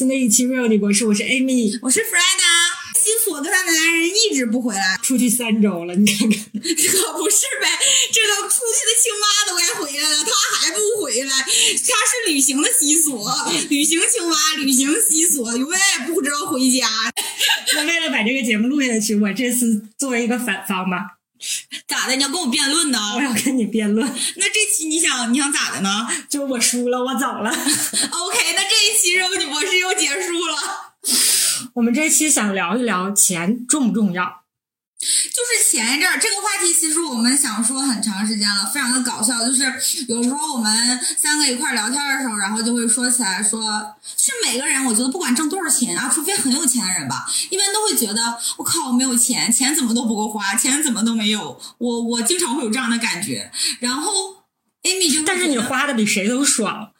新的一期 Real 女博士，我是 Amy，我是 Freda。西索跟他的男人一直不回来，出去三周了，你看看，可不是呗？这个出去的青蛙都该回来了，他还不回来？他是旅行的西索，旅行青蛙，旅行西索，永远也不知道回家。那为了把这个节目录下去，我这次作为一个反方吧。咋的？你要跟我辩论呢？我要跟你辩论。那这期你想你想咋的呢？就我输了，我走了。OK，那这一期任务女博士又结束了。我们这期想聊一聊钱重不重要？就是前一阵儿这个话题，其实我们想说很长时间了，非常的搞笑。就是有时候我们三个一块儿聊天的时候，然后就会说起来说，是每个人，我觉得不管挣多少钱啊，除非很有钱的人吧，一般都会觉得我靠，我没有钱，钱怎么都不够花，钱怎么都没有。我我经常会有这样的感觉。然后 Amy 就但是你花的比谁都爽。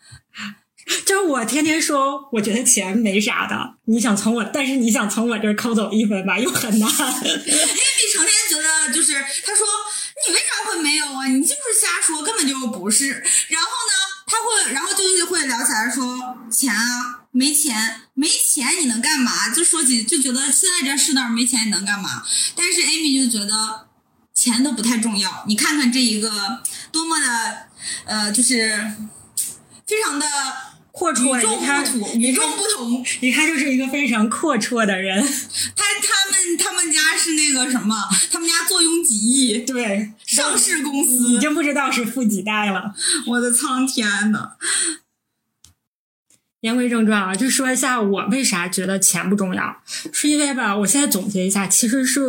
就是我天天说，我觉得钱没啥的，你想从我，但是你想从我这儿抠走一分吧，又很难。Amy 成天觉得就是，他说你为啥会没有啊？你就是瞎说，根本就不是。然后呢，他会，然后就会聊起来说钱啊，没钱，没钱你能干嘛？就说起就觉得现在这世道没钱你能干嘛？但是 Amy 就觉得钱都不太重要。你看看这一个多么的呃，就是非常的。阔绰，一看与众不同，一看就是一个非常阔绰的人。他他们他们家是那个什么？他们家坐拥几亿，对，上市公司，已经不知道是富几代了。我的苍天呐！言归正传啊，就说一下我为啥觉得钱不重要，是因为吧，我现在总结一下，其实是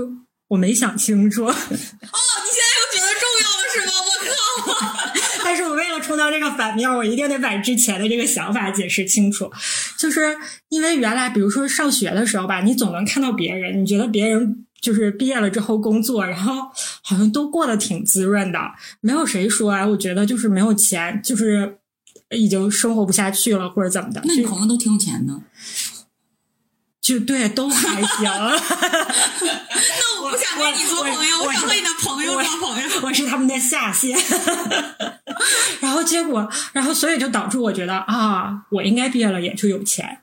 我没想清楚。哦，你现在是我为了充当这个反面，我一定得把之前的这个想法解释清楚。就是因为原来，比如说上学的时候吧，你总能看到别人，你觉得别人就是毕业了之后工作，然后好像都过得挺滋润的，没有谁说啊，我觉得就是没有钱，就是已经生活不下去了，或者怎么的。那你朋友都挺有钱的。就对，都还行。那我不想跟你做朋友，我想和你的朋友做朋友。我是他们的下线。然后结果，然后所以就导致我觉得啊，我应该毕业了也就有钱。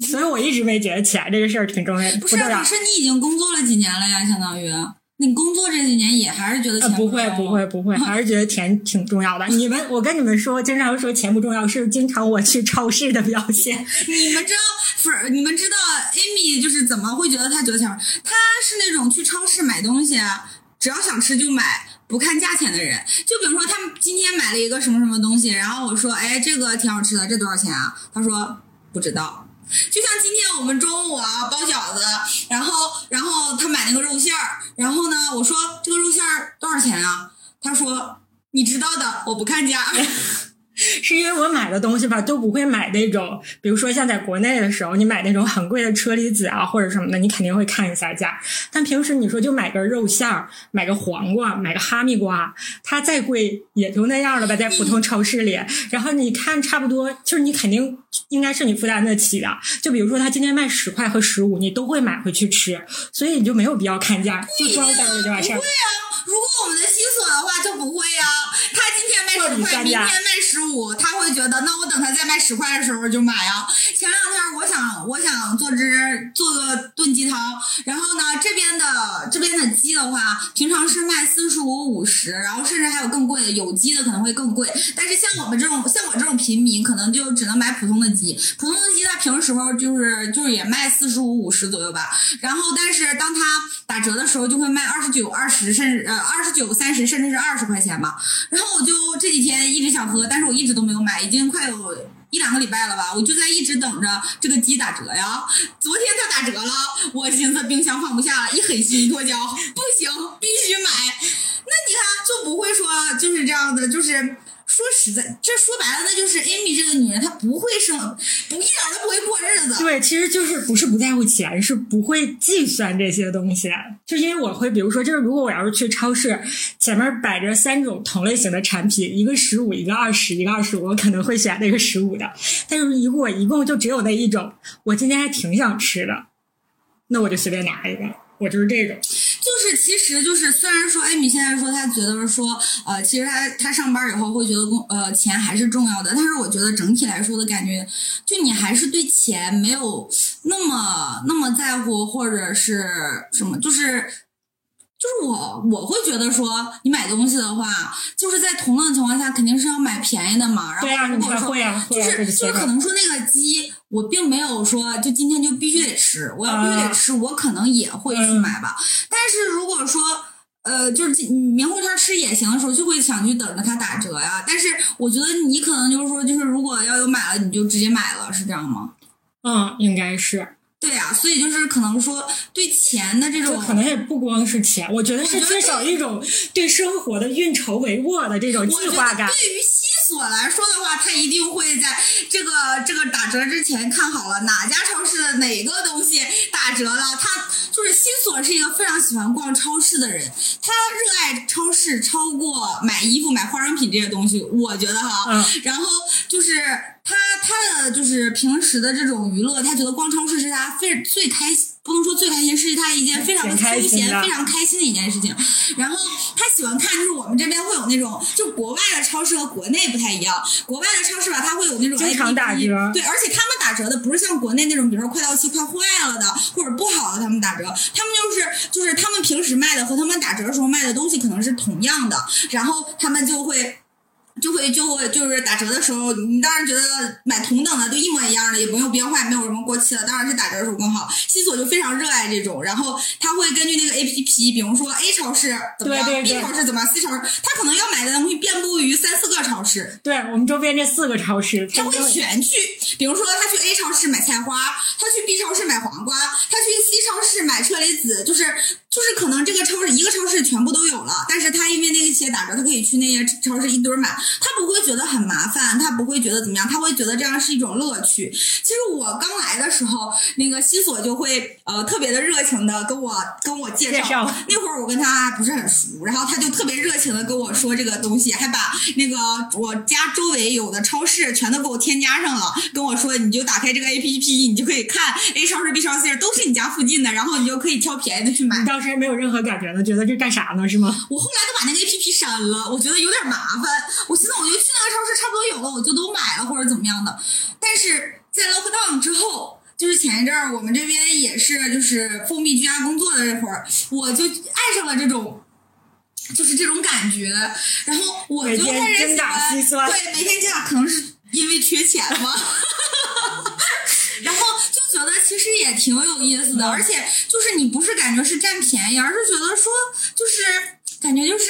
所以我一直没觉得钱这个事儿挺重要。不是，可是你已经工作了几年了呀？相当于。你工作这几年也还是觉得钱不会不会不会，还是觉得钱挺重要的。你们，我跟你们说，经常说钱不重要，是经常我去超市的表现。你们知道，不是你们知道，Amy 就是怎么会觉得他觉得钱？他是那种去超市买东西，只要想吃就买，不看价钱的人。就比如说，他们今天买了一个什么什么东西，然后我说，哎，这个挺好吃的，这多少钱啊？他说不知道。就像今天我们中午啊包饺子，然后然后他买那个肉馅儿，然后呢我说这个肉馅儿多少钱啊？他说你知道的，我不看价。是因为我买的东西吧，都不会买那种，比如说像在国内的时候，你买那种很贵的车厘子啊或者什么的，你肯定会看一下价。但平时你说就买根肉馅儿，买个黄瓜，买个哈密瓜，它再贵也就那样了吧，在普通超市里。然后你看差不多，就是你肯定应该是你负担得起的。就比如说他今天卖十块和十五，你都会买回去吃，所以你就没有必要看价，就装单了就完事儿。不会啊，如果我们的西索的话就不会啊，他今天卖十块，明天卖十五，他会觉得那我等他再卖十块的时候就买啊。前两天我想我想做只做个炖鸡汤，然后呢这边的这边的鸡的话，平常是卖四十五五十，然后甚至还有更贵的，有机的可能会更贵。但是像我们这种像我这种平民，可能就只能买普通的鸡，普通的鸡它平时候就是就是也卖四十五五十左右吧。然后但是当它打折的时候，就会卖二十九二十，甚至呃二十九三十，甚至是二十块钱吧。然后我就这几天一直想喝，但是我一直都没有买，已经快有一两个礼拜了吧。我就在一直等着这个鸡打折呀。昨天它打折了，我寻思冰箱放不下，一狠心一跺脚，不行，必须买。那你看就不会说就是这样的，就是。说实在，这说白了，那就是 Amy 这个女人，她不会生，不一点都不会过日子。对，其实就是不是不在乎钱，是不会计算这些东西。就因为我会，比如说，就是如果我要是去超市，前面摆着三种同类型的产品，一个十五，一个二十，一个二十五，我可能会选那个十五的。但是如果一共就只有那一种，我今天还挺想吃的，那我就随便拿一个。我就是这种。就是其实就是虽然说艾米现在说她觉得说呃，其实她她上班以后会觉得工呃钱还是重要的，但是我觉得整体来说的感觉，就你还是对钱没有那么那么在乎，或者是什么，就是。就是我，我会觉得说，你买东西的话，就是在同等情况下，肯定是要买便宜的嘛。对呀，如果说就是就是可能说那个鸡，我并没有说就今天就必须得吃，我要必须得吃，我可能也会去买吧。但是如果说呃，就是明后天吃也行的时候，就会想去等着它打折呀。但是我觉得你可能就是说，就是如果要有买了，你就直接买了，是这样吗？嗯，应该是。对呀，所以就是可能说对钱的这种，可能也不光是钱，我觉得是缺少一种对生活的运筹帷幄的这种计划感。对于西索来说的话，他一定会在这个这个打折之前看好了哪家超市的哪个东西打折了。他就是西索是一个非常喜欢逛超市的人，他热爱超市超过买衣服、买化妆品这些东西。我觉得哈，嗯，然后就是。他他的就是平时的这种娱乐，他觉得逛超市是他非最开心，不能说最开心，是他一件非常的休闲、非常开心的一件事情。然后他喜欢看，就是我们这边会有那种，就国外的超市和国内不太一样。国外的超市吧，它会有那种经常打折，对，而且他们打折的不是像国内那种，比如说快到期、快坏了的或者不好的，他们打折。他们就是就是他们平时卖的和他们打折的时候卖的东西可能是同样的，然后他们就会。就会就会就是打折的时候，你当然觉得买同等的都一模一样的，也不用变坏，没有什么过期的，当然是打折的时候更好。西索就非常热爱这种，然后他会根据那个 A P P，比如说 A 超市怎么样，B 超市怎么样，C 超市，他可能要买的东西遍布于三四个超市。对我们周边这四个超市，他会全去。比如说他去 A 超市买菜花，他去 B 超市买黄瓜，他去 C 超市买车厘子，就是。就是可能这个超市一个超市全部都有了，但是他因为那些打折，他可以去那些超市一堆买，他不会觉得很麻烦，他不会觉得怎么样，他会觉得这样是一种乐趣。其实我刚来的时候，那个西索就会呃特别的热情的跟我跟我介绍，那会儿我跟他不是很熟，然后他就特别热情的跟我说这个东西，还把那个我家周围有的超市全都给我添加上了，跟我说你就打开这个 A P P，你就可以看 A 超市、B 超市都是你家附近的，然后你就可以挑便宜的去买。你当时没有任何感觉呢，觉得这干啥呢？是吗？我后来都把那个 A P P 删了，我觉得有点麻烦。我寻思我就去那个超市，差不多有了，我就都买了或者怎么样的。但是在 lockdown 之后，就是前一阵儿我们这边也是就是封闭居家工作的这会儿，我就爱上了这种，就是这种感觉。然后我就开始喜欢，对，每天精打，可能是因为缺钱嘛。然后就觉得其实也挺有意思的，而且就是你不是感觉是占便宜，而是觉得说就是感觉就是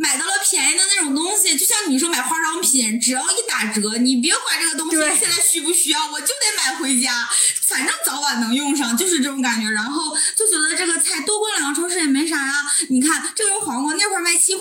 买到了便宜的那种东西，就像你说买化妆品，只要一打折，你别管这个东西现在需不需要，我就得买回家。反正早晚能用上，就是这种感觉。然后就觉得这个菜多逛两个超市也没啥呀。你看这根黄瓜那块卖七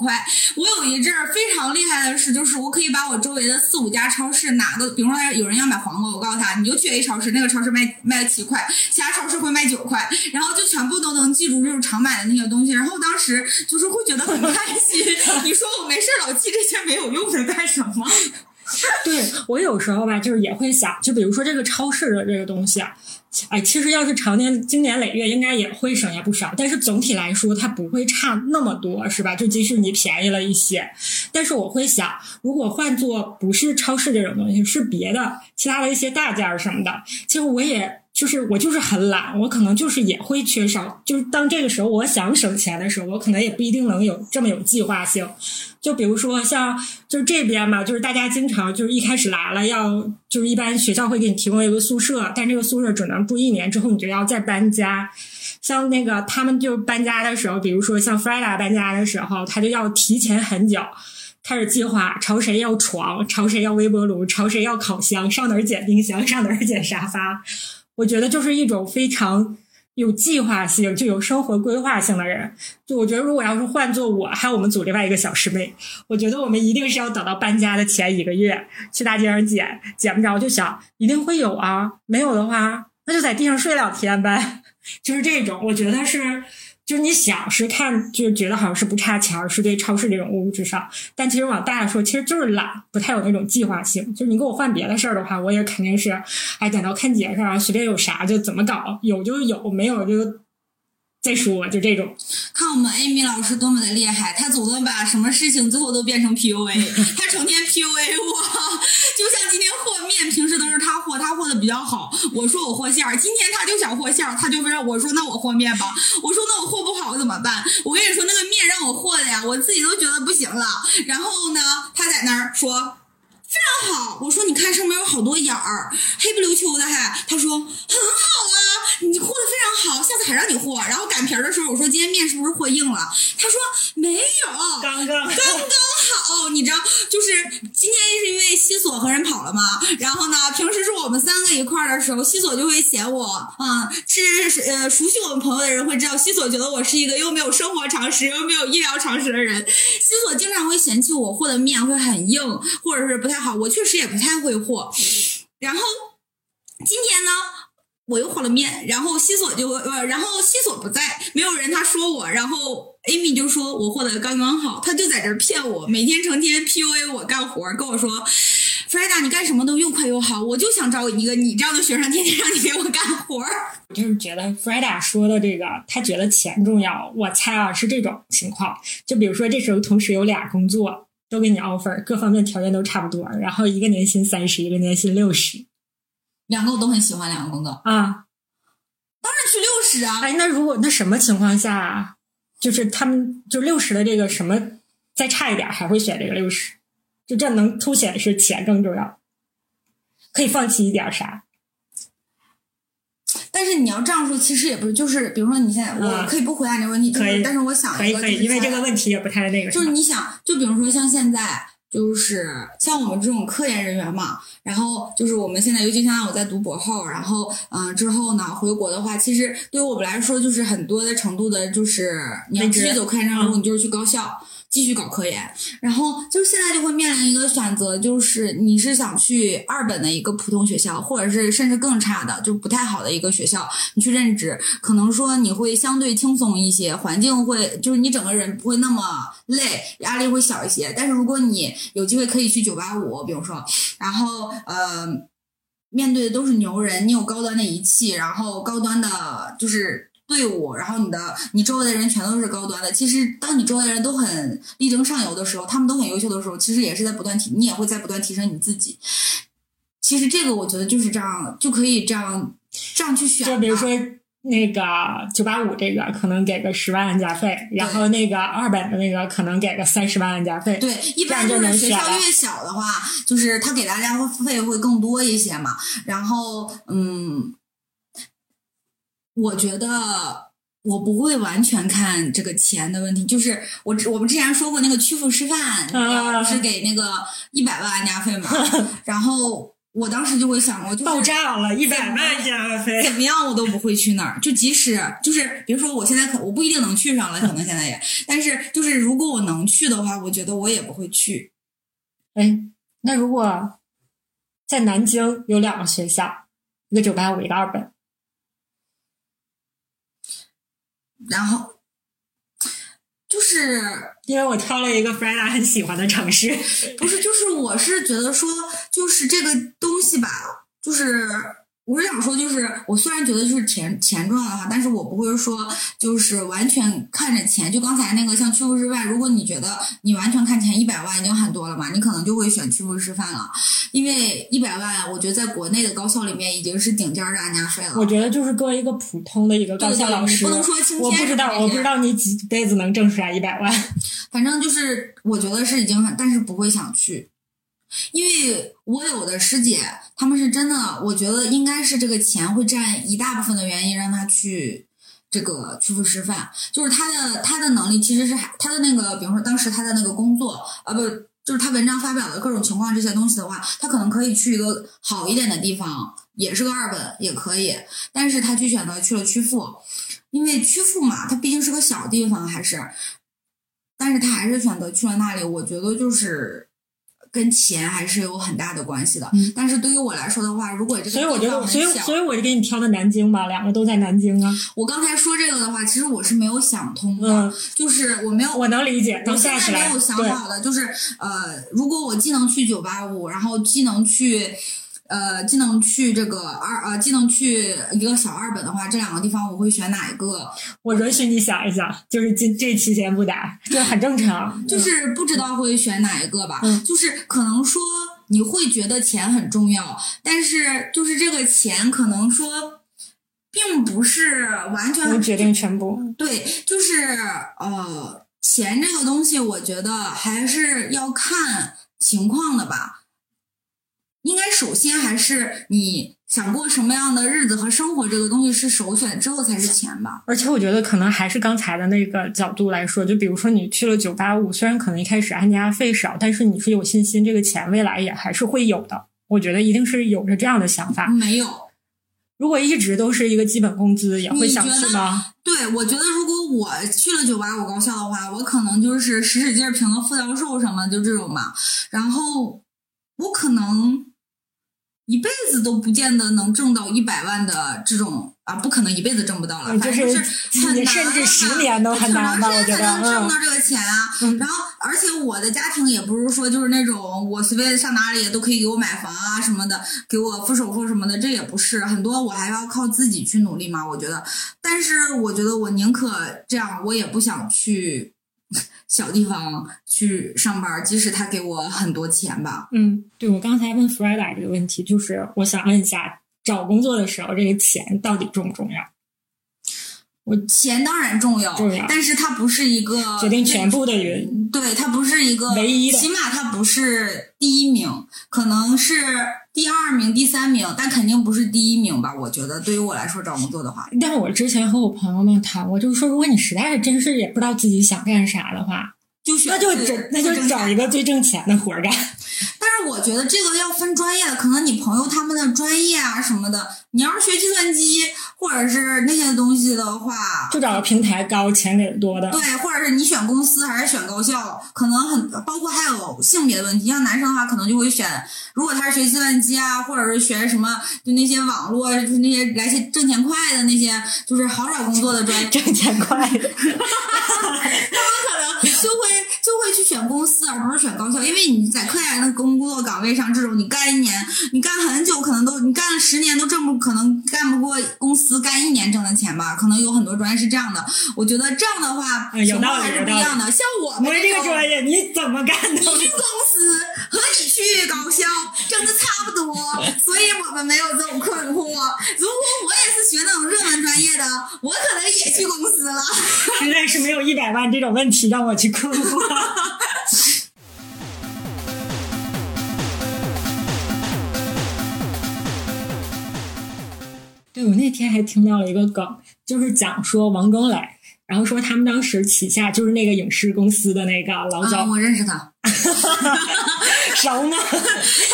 块，我有一阵儿非常厉害的是，就是我可以把我周围的四五家超市哪个，比如说有人要买黄瓜，我告诉他你就去 A 超市，那个超市卖卖七块，其他超市会卖九块，然后就全部都能记住就是常买的那些东西。然后当时就是会觉得很开心。你说我没事老记这些没有用的干什么？对我有时候吧，就是也会想，就比如说这个超市的这个东西啊，哎，其实要是常年经年累月，应该也会省下不少。但是总体来说，它不会差那么多，是吧？就即使你便宜了一些，但是我会想，如果换做不是超市这种东西，是别的其他的一些大件儿什么的，其实我也。就是我就是很懒，我可能就是也会缺少。就是当这个时候我想省钱的时候，我可能也不一定能有这么有计划性。就比如说像就是这边嘛，就是大家经常就是一开始来了要就是一般学校会给你提供一个宿舍，但这个宿舍只能住一年，之后你就要再搬家。像那个他们就搬家的时候，比如说像 Freda 搬家的时候，他就要提前很久开始计划，朝谁要床，朝谁要微波炉，朝谁要烤箱，上哪儿捡冰箱，上哪儿捡沙发。我觉得就是一种非常有计划性、就有生活规划性的人。就我觉得，如果要是换做我，还有我们组另外一个小师妹，我觉得我们一定是要等到搬家的前一个月去大街上捡，捡不着就想一定会有啊，没有的话那就在地上睡两天呗，就是这种。我觉得是。就是你想是看，就觉得好像是不差钱，是对超市这种物质上。但其实往大了说，其实就是懒，不太有那种计划性。就是你给我换别的事儿的话，我也肯定是，哎，等到看节上随便有啥就怎么搞，有就有，没有就再说，就这种。看我们 Amy 老师多么的厉害，她总能把什么事情最后都变成 PUA，她成天 PUA 我，就像今天平时都是他和，他和的比较好，我说我和馅儿，今天他就想和馅儿，他就让我说那我和面吧，我说那我和不好怎么办？我跟你说那个面让我和的呀，我自己都觉得不行了，然后呢，他在那儿说。非常好，我说你看上面有好多眼儿，黑不溜秋的还。他说很好啊，你和的非常好，下次还让你和。然后擀皮儿的时候，我说今天面是不是和硬了？他说没有，刚刚刚刚好。你知道，就是今天是因为西索和人跑了嘛。然后呢，平时是我们三个一块儿的时候，西索就会嫌我啊。是呃，熟悉我们朋友的人会知道，西索觉得我是一个又没有生活常识又没有医疗常识的人。西索经常会嫌弃我和的面会很硬，或者是不太。好，我确实也不太会和。然后今天呢，我又和了面，然后西索就呃，然后西索不在，没有人他说我，然后 Amy 就说我和的刚刚好，他就在这骗我，每天成天 PUA 我干活，跟我说 f r e d a 你干什么都又快又好，我就想找一个你这样的学生，天天让你给我干活。我就是觉得 f r e d a 说的这个，他觉得钱重要，我猜啊是这种情况。就比如说这时候同时有俩工作。都给你 offer，各方面条件都差不多，然后一个年薪三十，一个年薪六十，两个我都很喜欢，两个工作啊，当然去六十啊！哎，那如果那什么情况下，就是他们就六十的这个什么再差一点，还会选这个六十？就这能凸显是钱更重要，可以放弃一点啥？但是你要这样说，其实也不是，就是比如说你现在，我可以不回答这个问题，可以。但是我想一个，可以，因为这个问题也不太那个。就是你想，就比如说像现在，就是像我们这种科研人员嘛，然后就是我们现在，尤其像我在读博后，然后嗯之后呢回国的话，其实对于我们来说，就是很多的程度的，就是你要继续走科研这条路，你就是去高校。继续搞科研，然后就现在就会面临一个选择，就是你是想去二本的一个普通学校，或者是甚至更差的，就不太好的一个学校，你去任职，可能说你会相对轻松一些，环境会就是你整个人不会那么累，压力会小一些。但是如果你有机会可以去九八五，比如说，然后呃，面对的都是牛人，你有高端的仪器，然后高端的就是。队伍，然后你的你周围的人全都是高端的。其实，当你周围的人都很力争上游的时候，他们都很优秀的时候，其实也是在不断提，你也会在不断提升你自己。其实这个我觉得就是这样，就可以这样这样去选。就比如说那个九八五这个，可能给个十万安家费，然后那个二本的那个可能给个三十万安家费。对，一般就是学校越小的话，就是他给大家费会更多一些嘛。然后，嗯。我觉得我不会完全看这个钱的问题，就是我我们之前说过那个曲阜师范是给那个一百万安家费嘛，然后我当时就会想，我就爆炸了，一百万安家费，怎么样我都不会去那儿，就即使就是比如说我现在可我不一定能去上了，可能现在也，但是就是如果我能去的话，我觉得我也不会去。哎，那如果在南京有两个学校，一个九八五，一个二本。然后，就是因为我挑了一个 Freda 很喜欢的城市，不是，就是我是觉得说，就是这个东西吧，就是。我是想说，就是我虽然觉得就是钱钱重要的话，但是我不会说就是完全看着钱。就刚才那个像曲阜师范，如果你觉得你完全看钱，一百万已经很多了嘛，你可能就会选曲阜师范了，因为一百万，我觉得在国内的高校里面已经是顶尖的安家费了。我觉得就是作为一个普通的一个高校老师，不能说我不知道，我不知道你几辈子能挣出来一百万。反正就是我觉得是已经很，但是不会想去。因为我有的师姐，他们是真的，我觉得应该是这个钱会占一大部分的原因，让他去这个曲阜师范。就是他的他的能力其实是他的那个，比如说当时他的那个工作，呃，不，就是他文章发表的各种情况这些东西的话，他可能可以去一个好一点的地方，也是个二本也可以，但是他去选择去了曲阜，因为曲阜嘛，它毕竟是个小地方，还是，但是他还是选择去了那里，我觉得就是。跟钱还是有很大的关系的，但是对于我来说的话，如果这个所以我就所以所以我就给你挑的南京吧，两个都在南京啊。我刚才说这个的话，其实我是没有想通的，就是我没有我能理解，我现在没有想好的，就是呃，如果我既能去九八五，然后既能去呃，既能去这个二呃，既能去一个小二本的话，这两个地方我会选哪一个？我允许你想一想，就是今这期先不打，这很正常。就是不知道会选哪一个吧，嗯就是可能说你会觉得钱很重要，但是就是这个钱可能说并不是完全能决定全部。对，就是呃，钱这个东西，我觉得还是要看情况的吧。应该首先还是你想过什么样的日子和生活，这个东西是首选，之后才是钱吧。而且我觉得可能还是刚才的那个角度来说，就比如说你去了九八五，虽然可能一开始安家费少，但是你是有信心这个钱未来也还是会有的。我觉得一定是有着这样的想法。没有，如果一直都是一个基本工资，也会想去吗？对我觉得如果我去了九八五高校的话，我可能就是使使劲儿评个副教授什么的，就这种嘛。然后我可能一辈子都不见得能挣到一百万的这种啊，不可能一辈子挣不到了，嗯反正就是是很难甚至十年都很难吧我觉得能挣到这个钱啊。嗯然后，而且我的家庭也不是说就是那种我随便上哪里都可以给我买房啊什么的，给我付首付什么的，这也不是很多，我还要靠自己去努力嘛。我觉得，但是我觉得我宁可这样，我也不想去小地方去上班，即使他给我很多钱吧。嗯，对我刚才问 f r e d a 这个问题，就是我想问一下，找工作的时候这个钱到底重不重要？钱当然重要，重要但是它不是一个决定全部的人。对，它不是一个唯一的起码它不是第一名，可能是第二名、第三名，但肯定不是第一名吧？我觉得对于我来说找工作的话，但我之前和我朋友们谈我，就是说，如果你实在是真是也不知道自己想干啥的话，就选那就那就找一个最挣钱的活儿干。我觉得这个要分专业的，可能你朋友他们的专业啊什么的，你要是学计算机或者是那些东西的话，就找个平台高、钱给的多的。对，或者是你选公司还是选高校，可能很包括还有性别的问题。像男生的话，可能就会选，如果他是学计算机啊，或者是学什么，就那些网络，就是那些来些挣钱快的那些，就是好找工作的专业，挣钱快的，可能就会就会去选公司，而不是选高校，因为你在科研的工作岗位上，这种你干一年，你干很久，可能都你干了十年都挣不，可能干不过公司干一年挣的钱吧。可能有很多专业是这样的，我觉得这样的话情况还是不一样的。像我我们这个专业你怎么干的？你去公司和你去高校挣的差不多，所以我们没有这种困惑。如果我也是学那种热门专业的，我可能也去公司了。实在是没有一百万这种问题让我去困惑。对，我那天还听到了一个梗，就是讲说王中磊，然后说他们当时旗下就是那个影视公司的那个老啊，总，我认识他，熟呢？他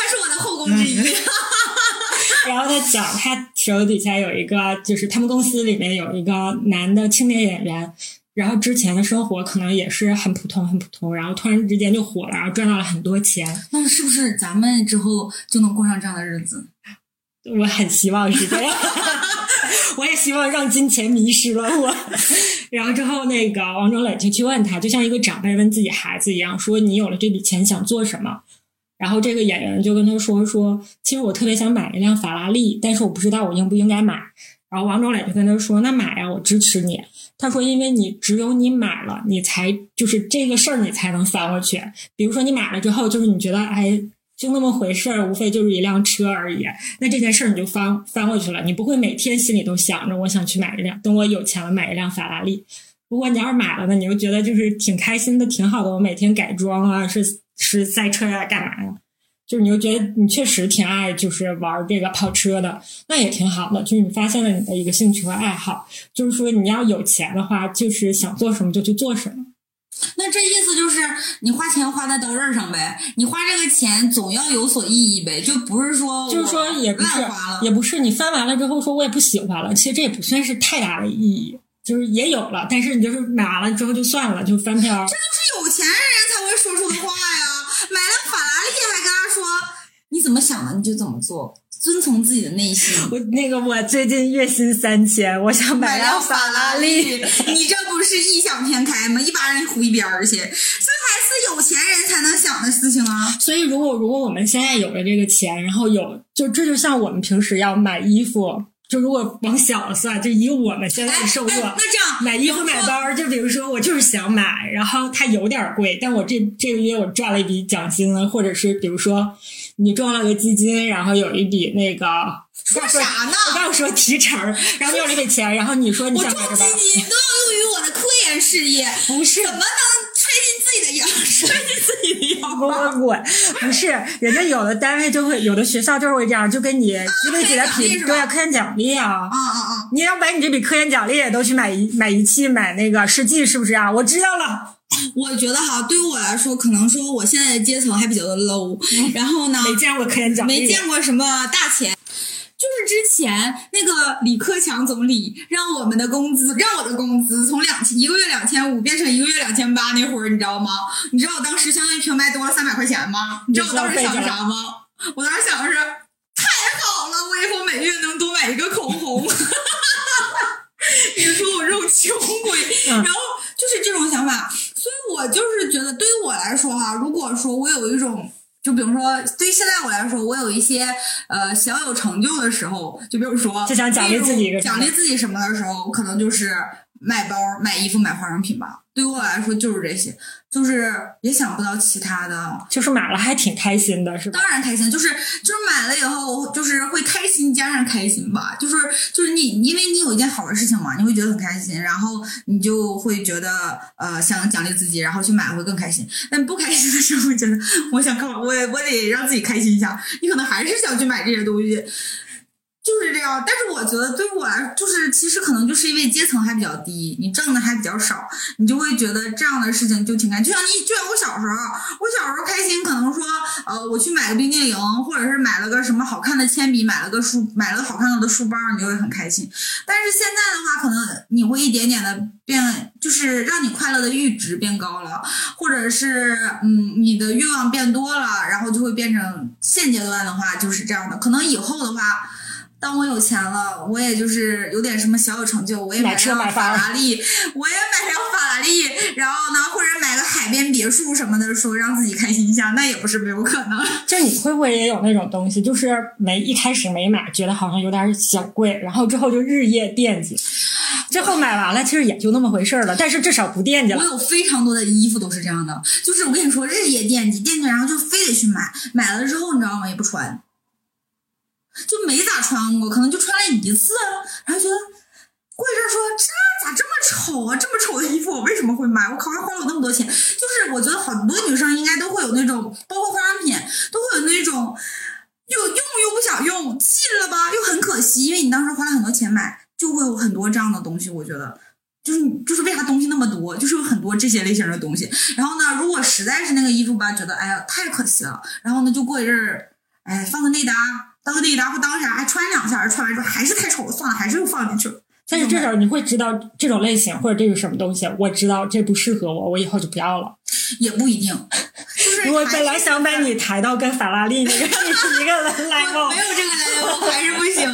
是我的后宫之一。然后他讲他手底下有一个，就是他们公司里面有一个男的青年演员，然后之前的生活可能也是很普通很普通，然后突然之间就火了，然后赚到了很多钱。那是不是咱们之后就能过上这样的日子？我很希望是这样，我也希望让金钱迷失了我。然后之后，那个王中磊就去问他，就像一个长辈问自己孩子一样，说你有了这笔钱想做什么？然后这个演员就跟他说说，其实我特别想买一辆法拉利，但是我不知道我应不应该买。然后王中磊就跟他说，那买呀，我支持你。他说，因为你只有你买了，你才就是这个事儿你才能翻过去。比如说你买了之后，就是你觉得哎。就那么回事儿，无非就是一辆车而已。那这件事儿你就翻翻过去了，你不会每天心里都想着我想去买一辆，等我有钱了买一辆法拉利。如果你要是买了呢，你又觉得就是挺开心的，挺好的。我每天改装啊，是是赛车上、干嘛呀？就是你又觉得你确实挺爱就是玩这个跑车的，那也挺好的。就是你发现了你的一个兴趣和爱好，就是说你要有钱的话，就是想做什么就去做什么。那这意思就是你花钱花在刀刃上呗，你花这个钱总要有所意义呗，就不是说就是说也不是也不是你翻完了之后说我也不喜欢了，其实这也不算是太大的意义，就是也有了，但是你就是买完了之后就算了，就翻篇。这都是有钱人才会说出的话呀。买了法拉利还跟他说你怎么想的你就怎么做，遵从自己的内心。我那个我最近月薪三千，我想买辆法拉利。你这不是异想天开吗？一把人糊一边儿去，这还是有有钱人才能想的事情啊。所以，如果如果我们现在有了这个钱，然后有就这就像我们平时要买衣服，就如果往小了算，就以我们现在的收入，那这样买衣服买包，就比如说我就是想买，然后它有点贵，但我这这个月我赚了一笔奖金了，或者是比如说你中了个基金，然后有一笔那个。说啥呢？我刚说提成，然后有了一笔钱，然后你说你想买个包，我中基金都要用于我的科研事业，不是怎么能吹进自己的腰，吹进自己的腰给我滚！不是，人家有的单位就会，有的学校就是会这样，就跟你积累自己的品，对啊，科研奖励啊，啊啊啊！你要把你这笔科研奖励也都去买仪买仪器，买那个试剂，是不是啊？我知道了。我觉得哈，对于我来说，可能说我现在的阶层还比较的 low，然后呢，没见过科研奖，没见过什么大钱。就是之前那个李克强总理让我们的工资，让我的工资从两千一个月两千五变成一个月两千八那会儿，你知道吗？你知道我当时相当于平白多了三百块钱吗？你知道我当时想的啥吗？我当时想的是太好了，我以后每月能多买一个口红。你说我这种穷鬼，然后就是这种想法，所以我就是觉得，对于我来说哈，如果说我有一种。就比如说，对于现在我来说，我有一些呃小有成就的时候，就比如说，就想奖励自己，奖励自己什么的时候，可能就是买包、买衣服、买化妆品吧。对于我来说，就是这些。就是也想不到其他的，就是买了还挺开心的，是吧？当然开心，就是就是买了以后，就是会开心加上开心吧。就是就是你，因为你有一件好的事情嘛，你会觉得很开心，然后你就会觉得呃想奖励自己，然后去买会更开心。但不开心的时候，觉得我想干嘛？我我得让自己开心一下，你可能还是想去买这些东西。就是这样，但是我觉得对于我来，就是其实可能就是因为阶层还比较低，你挣的还比较少，你就会觉得这样的事情就挺开。就像你，就像我小时候，我小时候开心，可能说，呃，我去买个冰激凌，或者是买了个什么好看的铅笔，买了个书，买了个好看的书包，你就会很开心。但是现在的话，可能你会一点点的变，就是让你快乐的阈值变高了，或者是嗯，你的欲望变多了，然后就会变成现阶段的话就是这样的。可能以后的话。当我有钱了，我也就是有点什么小有成就，我也买辆法拉利，我也买辆法拉利，然后呢，或者买个海边别墅什么的，说让自己开心一下，那也不是没有可能。就你会不会也有那种东西，就是没一开始没买，觉得好像有点小贵，然后之后就日夜惦记，最后买完了，其实也就那么回事了，但是至少不惦记了。我有非常多的衣服都是这样的，就是我跟你说，日夜惦记，惦记，然后就非得去买，买了之后你知道吗？也不穿。就没咋穿过，可能就穿了一次，然后觉得过一阵说这咋这么丑啊？这么丑的衣服我为什么会买？我靠，还花了我那么多钱。就是我觉得很多女生应该都会有那种，包括化妆品都会有那种，又用又不想用，弃了吧又很可惜，因为你当时花了很多钱买，就会有很多这样的东西。我觉得就是就是为啥东西那么多，就是有很多这些类型的东西。然后呢，如果实在是那个衣服吧，觉得哎呀太可惜了，然后呢就过一阵儿，哎放个内搭。当个内搭不当啥，还穿两下，穿完之后还是太丑了，算了，还是又放进去了。但是至少你会知道这种类型或者这是什么东西，我知道这不适合我，我以后就不要了。也不一定，就是我本来想把你抬到跟法拉利那个 一个 level，没有这个 level 还是不行。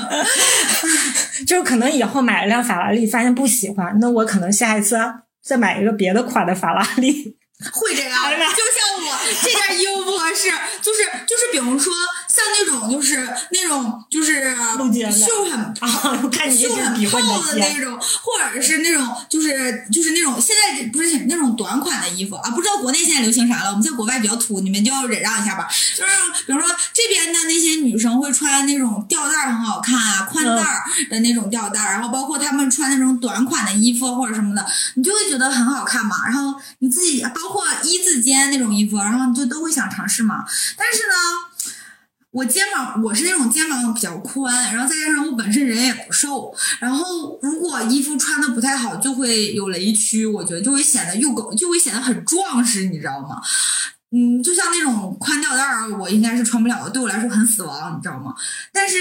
就是可能以后买了辆法拉利，发现不喜欢，那我可能下一次再买一个别的款的法拉利。会这样，就像我这件衣服不合适，就是就是，比如说像那种，就是那种，就是袖很啊，袖很厚的那种，或者是那种，就是就是那种，现在不是那种短款的衣服啊，不知道国内现在流行啥了。我们在国外比较土，你们就要忍让一下吧。就是比如说这边的那些女生会穿那种吊带很好看啊，宽带的那种吊带，然后包括她们穿那种短款的衣服或者什么的，你就会觉得很好看嘛。然后你自己包。括一字肩那种衣服，然后你就都会想尝试嘛。但是呢，我肩膀我是那种肩膀比较宽，然后再加上我本身人也不瘦，然后如果衣服穿的不太好，就会有雷区，我觉得就会显得又狗，就会显得很壮实，你知道吗？嗯，就像那种宽吊带儿，我应该是穿不了的，对我来说很死亡，你知道吗？但是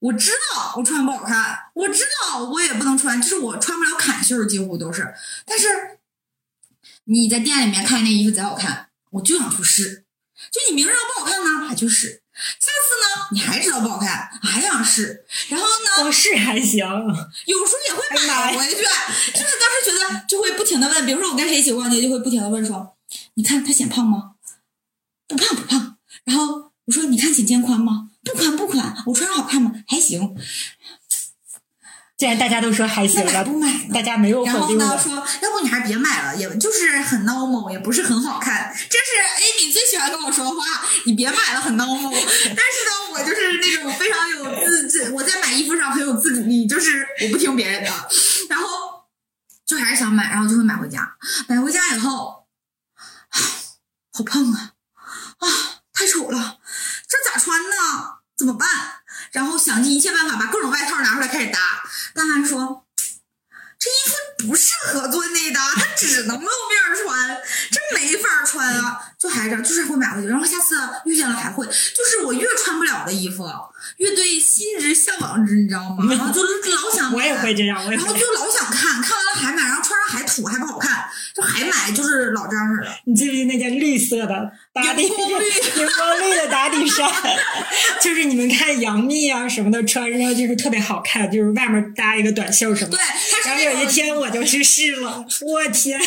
我知道我穿不好看，我知道我也不能穿，就是我穿不了坎袖，几乎都是，但是。你在店里面看那衣服贼好看，我就想去试。就你明知道不好看呢，还去试。下次呢，你还知道不好看，还想试。然后呢，我试还行，有时候也会买回去。就是当时觉得就会不停的问，比如说我跟谁一起逛街，就会不停的问说，你看他显胖吗？不胖不胖。然后我说你看显肩宽吗？不宽不宽。我穿上好看吗？还行。既然大家都说还行那买了，不买呢？大家没有然后呢。说要不你还是别买了，也就是很 normal，也不是很好看。这是 Amy 最喜欢跟我说的话，你别买了，很 normal。但是呢，我就是那种非常有自自，我在买衣服上很有自主力，就是我不听别人的，然后就还是想买，然后就会买回家。买回家以后，啊好胖啊，啊，太丑了，这咋穿呢？怎么办？然后想尽一切办法把各种外套拿出来开始搭。大汉说。这衣服不适合做内搭，它只能露面儿穿，这没法儿穿啊！就还是这样，就是会买回去，然后下次遇见了还会，就是我越穿不了的衣服，越对心之向往之，你知道吗？然后就老想买，我也会这样，我也然后就。老想看，看完了还买，然后穿上还土还不好看，就还买，就是老这样式的。你记不记得那件绿色的打底荧光绿荧光绿的打底衫？就是你们看杨幂啊什么的穿上就是特别好看，就是外面搭一个短袖什么的对，。然后有一天我就去试了，我天，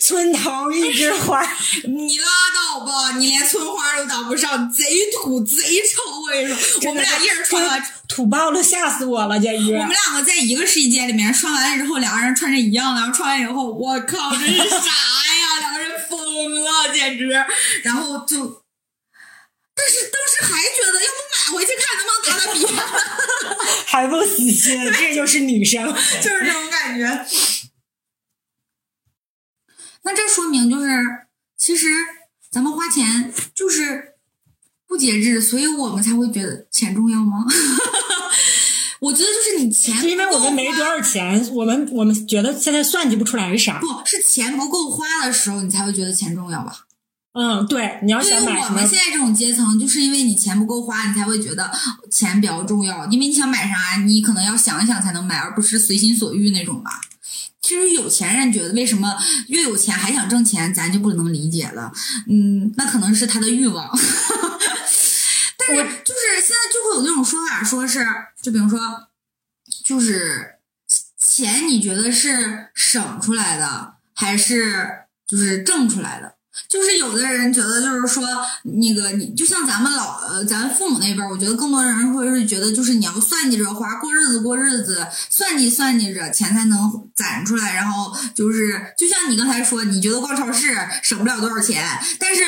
村头一枝花，你拉倒吧，你连村花都当不上，贼土贼丑！我跟你说，我们俩一人穿完，土爆了，吓死我了，简直我！们两个在一个试衣间里面穿完了之后，两个人穿着一样的，然后穿完以后，我靠，这是啥呀？两个人疯了，简直！然后就，但是当时还觉得，要不买回去看能不能打打比方，还不死心，这就是女生。就是这种感觉。那这说明就是，其实咱们花钱就是不节制，所以我们才会觉得钱重要吗？我觉得就是你钱是因为我们没多少钱，我们我们觉得现在算计不出来是啥。不是钱不够花的时候，你才会觉得钱重要吧？嗯，对，你要想买什么我们，现在这种阶层，就是因为你钱不够花，你才会觉得钱比较重要。因为你想买啥，你可能要想一想才能买，而不是随心所欲那种吧。其实有钱人觉得为什么越有钱还想挣钱，咱就不能理解了。嗯，那可能是他的欲望。但是就是就会有那种说法，说是就比如说，就是钱，你觉得是省出来的，还是就是挣出来的？就是有的人觉得，就是说，那个你就像咱们老呃，咱父母那边，我觉得更多人会是觉得，就是你要算计着花，过日子过日子，算计算计着钱才能攒出来。然后就是，就像你刚才说，你觉得逛超市省不了多少钱，但是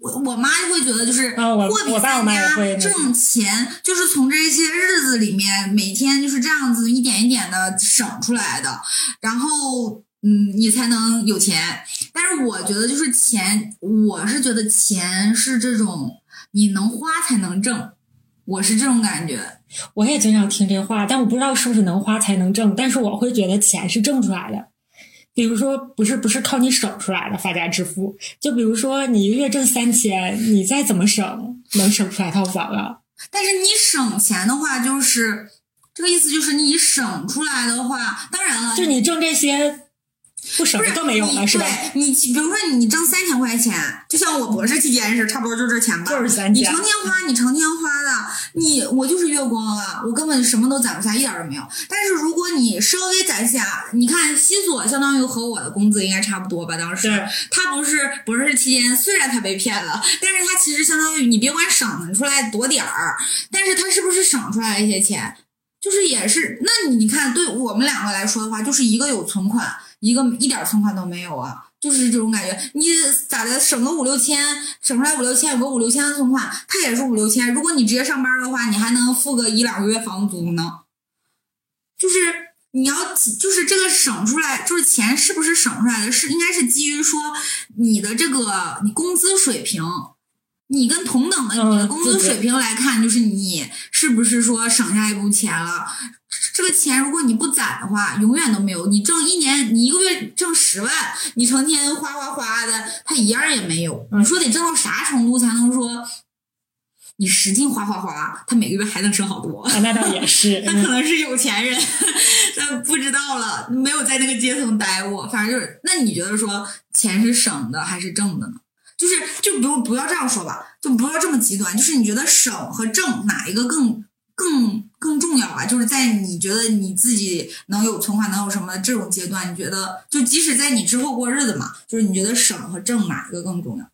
我我妈就会觉得，就是货比三家这种钱，就是从这些日子里面每天就是这样子一点一点的省出来的，然后嗯，你才能有钱。但是我觉得就是钱，我是觉得钱是这种你能花才能挣，我是这种感觉。我也经常听这话，但我不知道是不是能花才能挣，但是我会觉得钱是挣出来的。比如说，不是不是靠你省出来的发家致富，就比如说你一个月挣三千，你再怎么省，能省出来套房啊？但是你省钱的话，就是这个意思，就是你省出来的话，当然了，就你挣这些，不省不是的更没有了，你是吧？对你比如说你挣三千块钱，就像我博士期间是差不多就这钱吧，就是三千你成天花，你成天花的，你我就是月光啊，我根本什么都攒不下，一点儿都没有。但是如果你稍微攒下，你看西索相当于和我的工资应该差不多吧？当时他不是博士期间，虽然他被骗了，但是他其实相当于你别管省出来多点儿，但是他是不是省出来一些钱？就是也是，那你看，对我们两个来说的话，就是一个有存款，一个一点存款都没有啊，就是这种感觉。你咋的，省个五六千，省出来五六千，有个五六千的存款，它也是五六千。如果你直接上班的话，你还能付个一两个月房租呢。就是你要就是这个省出来，就是钱是不是省出来的，是应该是基于说你的这个你工资水平。你跟同等的你的工资水平来看，就是你是不是说省下一部分钱了？这个钱如果你不攒的话，永远都没有。你挣一年，你一个月挣十万，你成天花花花的，他一样也没有。嗯你说得挣到啥程度才能说你使劲花花花，他每个月还能剩好多？啊，那倒也是。他可能是有钱人，但不知道了，没有在那个阶层待过。反正就是，那你觉得说钱是省的还是挣的呢？就是就不不要这样说吧，就不要这么极端。就是你觉得省和挣哪一个更更更重要啊！就是在你觉得你自己能有存款、能有什么这种阶段，你觉得就即使在你之后过日子嘛，就是你觉得省和挣哪一个更重要？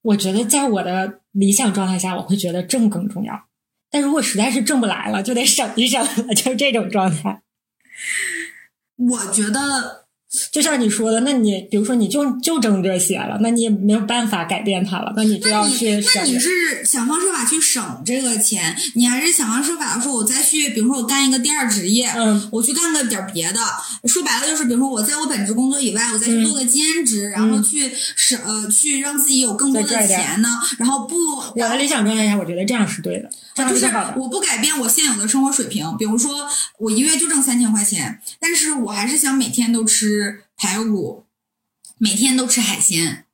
我觉得在我的理想状态下，我会觉得挣更重要。但如果实在是挣不来了，就得省一省了，就是这种状态。我觉得。就像你说的，那你比如说你就就挣这些了，那你也没有办法改变它了，那你就要去。那你是想方设法去省这个钱，你还是想方设法说，我再去，比如说我干一个第二职业，嗯，我去干个点别的。说白了就是，比如说我在我本职工作以外，我再去做个兼职，然后去省呃去让自己有更多的钱呢。然后不，我的理想状态下，我觉得这样是对的，这样是。我不改变我现有的生活水平，比如说我一月就挣三千块钱，但是我还是想每天都吃。排骨，每天都吃海鲜，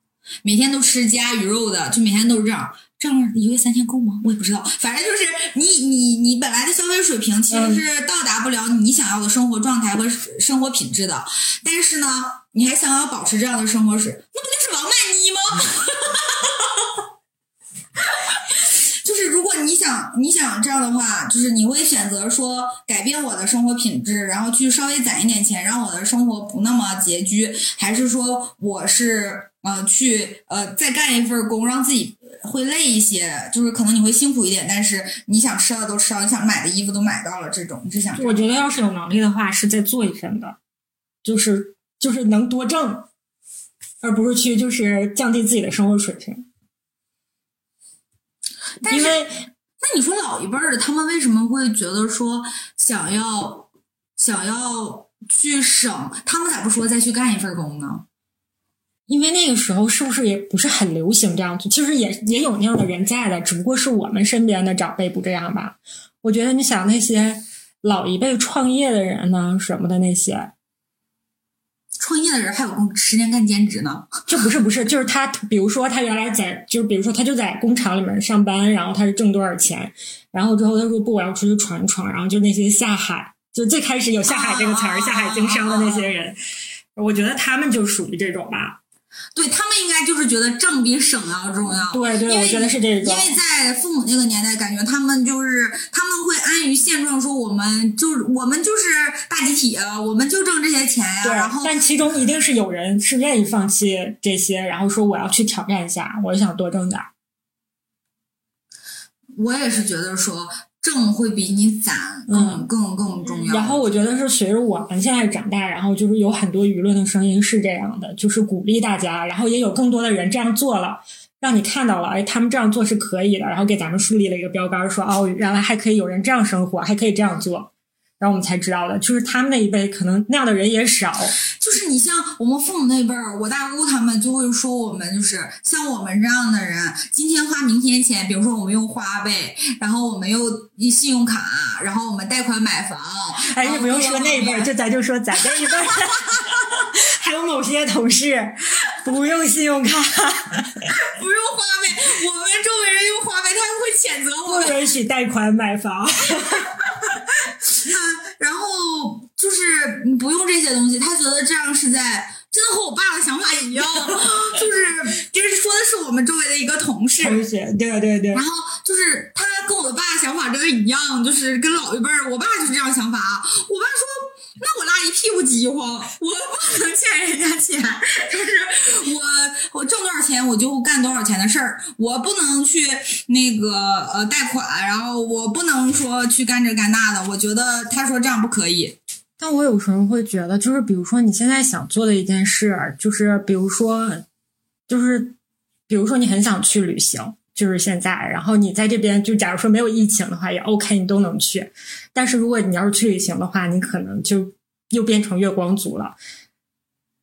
每天都吃加鱼肉的，就每天都是这样。这样一个月三千够吗？我也不知道。反正就是你你你本来的消费水平其实是到达不了你想要的生活状态和生活品质的。但是呢，你还想要保持这样的生活水，那不就是王曼妮吗？就是你想你想这样的话，就是你会选择说改变我的生活品质，然后去稍微攒一点钱，让我的生活不那么拮据，还是说我是呃去呃再干一份工，让自己会累一些，就是可能你会辛苦一点，但是你想吃的都吃到，你想买的衣服都买到了，这种你是想？我觉得要是有能力的话，是再做一份的，就是就是能多挣，而不是去就是降低自己的生活水平。因为，那你说老一辈儿的，他们为什么会觉得说想要想要去省？他们咋不说再去干一份工呢？因为那个时候是不是也不是很流行这样子？其实也也有那样的人在的，只不过是我们身边的长辈不这样吧。我觉得你想那些老一辈创业的人呢，什么的那些。创业的人还有工时间干兼职呢？就不是不是，就是他，比如说他原来在，就是比如说他就在工厂里面上班，然后他是挣多少钱，然后之后他说不，我要出去闯一闯，然后就那些下海，就最开始有下海这个词儿，下海经商的那些人，我觉得他们就属于这种吧。对他们应该就是觉得挣比省要重要。对对，我觉得是这种。因为在父母那个年代，感觉他们就是他们会安于现状，说我们就是我们就是大集体啊，我们就挣这些钱呀。然后，但其中一定是有人是愿意放弃这些，然后说我要去挑战一下，我想多挣点。我也是觉得说。挣会比你攒更更更重要。然后我觉得是随着我们现在长大，然后就是有很多舆论的声音是这样的，就是鼓励大家，然后也有更多的人这样做了，让你看到了，哎，他们这样做是可以的，然后给咱们树立了一个标杆，说哦，原来还可以有人这样生活，还可以这样做。然后我们才知道的，就是他们那一辈可能那样的人也少。就是你像我们父母那辈儿，我大姑他们就会说我们就是像我们这样的人，今天花明天钱。比如说我们用花呗，然后我们用信用卡，然后我们贷款买房。哎，你不用说那一辈儿，就咱就说咱这一辈儿。还有某些同事不用信用卡，不用花呗，我们周围人用花呗，他们会谴责我们。不允许贷款买房。然后就是你不用这些东西，他觉得这样是在真的和我爸的想法一样，就是就是说的是我们周围的一个同事，对对对。然后就是他跟我的爸想法真的一样，就是跟老一辈儿，我爸就是这样想法。我爸说。那我拉一屁股饥荒，我不能欠人家钱，就是我我挣多少钱我就干多少钱的事儿，我不能去那个呃贷款，然后我不能说去干这干那的。我觉得他说这样不可以，但我有时候会觉得，就是比如说你现在想做的一件事，就是比如说，就是比如说你很想去旅行，就是现在，然后你在这边就假如说没有疫情的话也 OK，你都能去。但是如果你要是去旅行的话，你可能就又变成月光族了。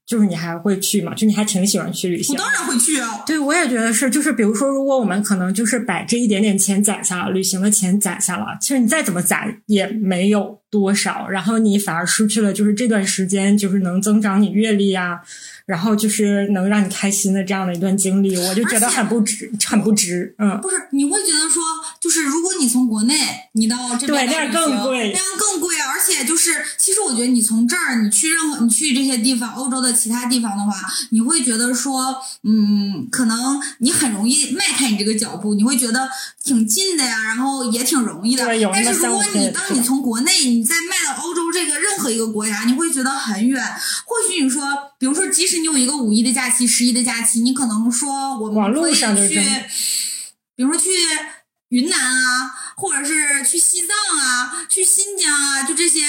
就是你还会去吗？就你还挺喜欢去旅行？我当然会去啊！对，我也觉得是。就是比如说，如果我们可能就是把这一点点钱攒下了，旅行的钱攒下了，其实你再怎么攒也没有多少，然后你反而失去了就是这段时间就是能增长你阅历啊。然后就是能让你开心的这样的一段经历，我就觉得很不值，很不值。嗯，不是，你会觉得说，就是如果你从国内你到这边对那样更贵，那样更贵，而且就是其实我觉得你从这儿你去任何你去这些地方，欧洲的其他地方的话，你会觉得说，嗯，可能你很容易迈开你这个脚步，你会觉得挺近的呀，然后也挺容易的。但是如果你当你从国内你再迈到欧洲这个任何一个国家，你会觉得很远。或许你说，比如说，即使你有一个五一的假期、十一的假期，你可能说我们可以去，比如说去云南啊，或者是去西藏啊、去新疆啊，就这些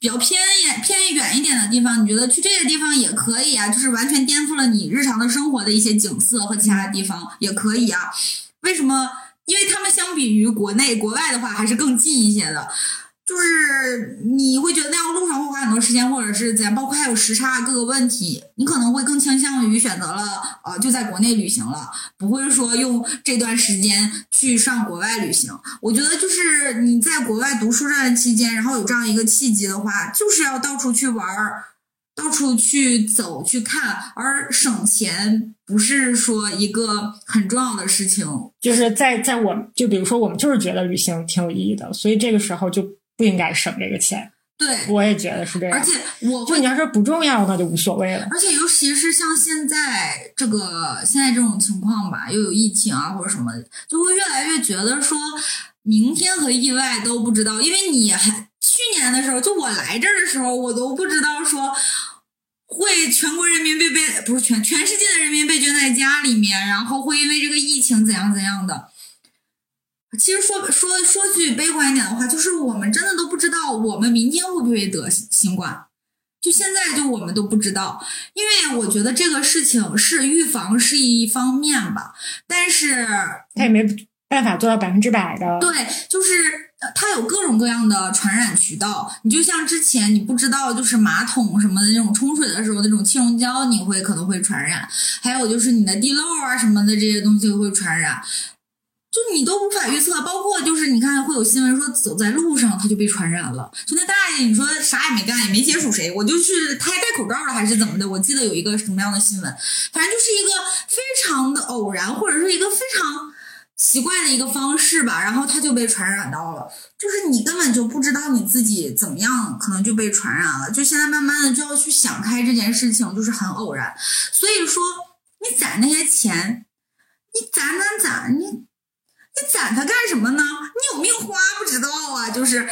比较偏远、偏远一点的地方，你觉得去这些地方也可以啊？就是完全颠覆了你日常的生活的一些景色和其他地方也可以啊？为什么？因为他们相比于国内、国外的话，还是更近一些的。就是你会觉得那样路上会花很多时间，或者是怎样，包括还有时差各个问题，你可能会更倾向于选择了呃就在国内旅行了，不会说用这段时间去上国外旅行。我觉得就是你在国外读书这段期间，然后有这样一个契机的话，就是要到处去玩儿，到处去走去看，而省钱不是说一个很重要的事情。就是在在我就比如说我们就是觉得旅行挺有意义的，所以这个时候就。不应该省这个钱，对，我也觉得是这样。而且，我就你要是不重要，那就无所谓了。而且，尤其是像现在这个现在这种情况吧，又有疫情啊或者什么，就会越来越觉得说，明天和意外都不知道。因为你还去年的时候，就我来这儿的时候，我都不知道说会全国人民被被不是全全世界的人民被圈在家里面，然后会因为这个疫情怎样怎样的。其实说说说句悲观一点的话，就是我们真的都不知道我们明天会不会得新冠，就现在就我们都不知道。因为我觉得这个事情是预防是一方面吧，但是它也没办法做到百分之百的。对，就是它有各种各样的传染渠道。你就像之前你不知道，就是马桶什么的那种冲水的时候那种气溶胶，你会可能会传染；还有就是你的地漏啊什么的这些东西会传染。就你都无法预测，包括就是你看会有新闻说走在路上他就被传染了，就那大爷你说啥也没干也没接触谁，我就去他还戴口罩了还是怎么的？我记得有一个什么样的新闻，反正就是一个非常的偶然或者是一个非常奇怪的一个方式吧，然后他就被传染到了，就是你根本就不知道你自己怎么样，可能就被传染了。就现在慢慢的就要去想开这件事情，就是很偶然。所以说你攒那些钱，你攒攒攒你。你攒它干什么呢？你有命花不知道啊，就是